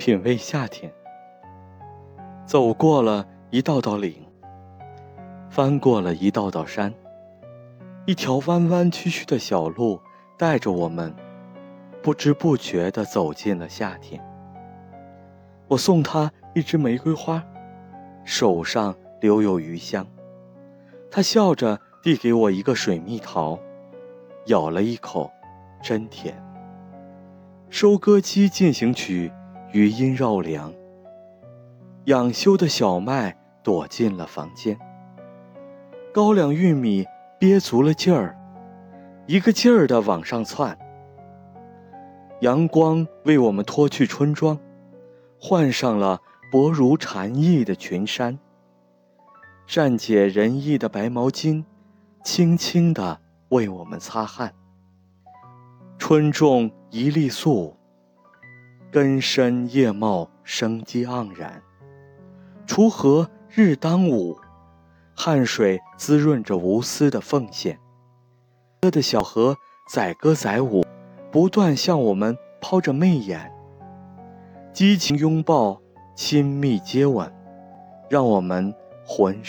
品味夏天。走过了一道道岭，翻过了一道道山，一条弯弯曲曲的小路带着我们，不知不觉地走进了夏天。我送他一支玫瑰花，手上留有余香。他笑着递给我一个水蜜桃，咬了一口，真甜。收割机进行曲，余音绕梁。养羞的小麦躲进了房间。高粱、玉米憋足了劲儿，一个劲儿的往上窜。阳光为我们脱去春装。换上了薄如蝉翼的裙衫，善解人意的白毛巾，轻轻地为我们擦汗。春种一粒粟，根深叶茂，生机盎然。锄禾日当午，汗水滋润着无私的奉献。歌的小河载歌载舞，不断向我们抛着媚眼。激情拥抱，亲密接吻，让我们浑身。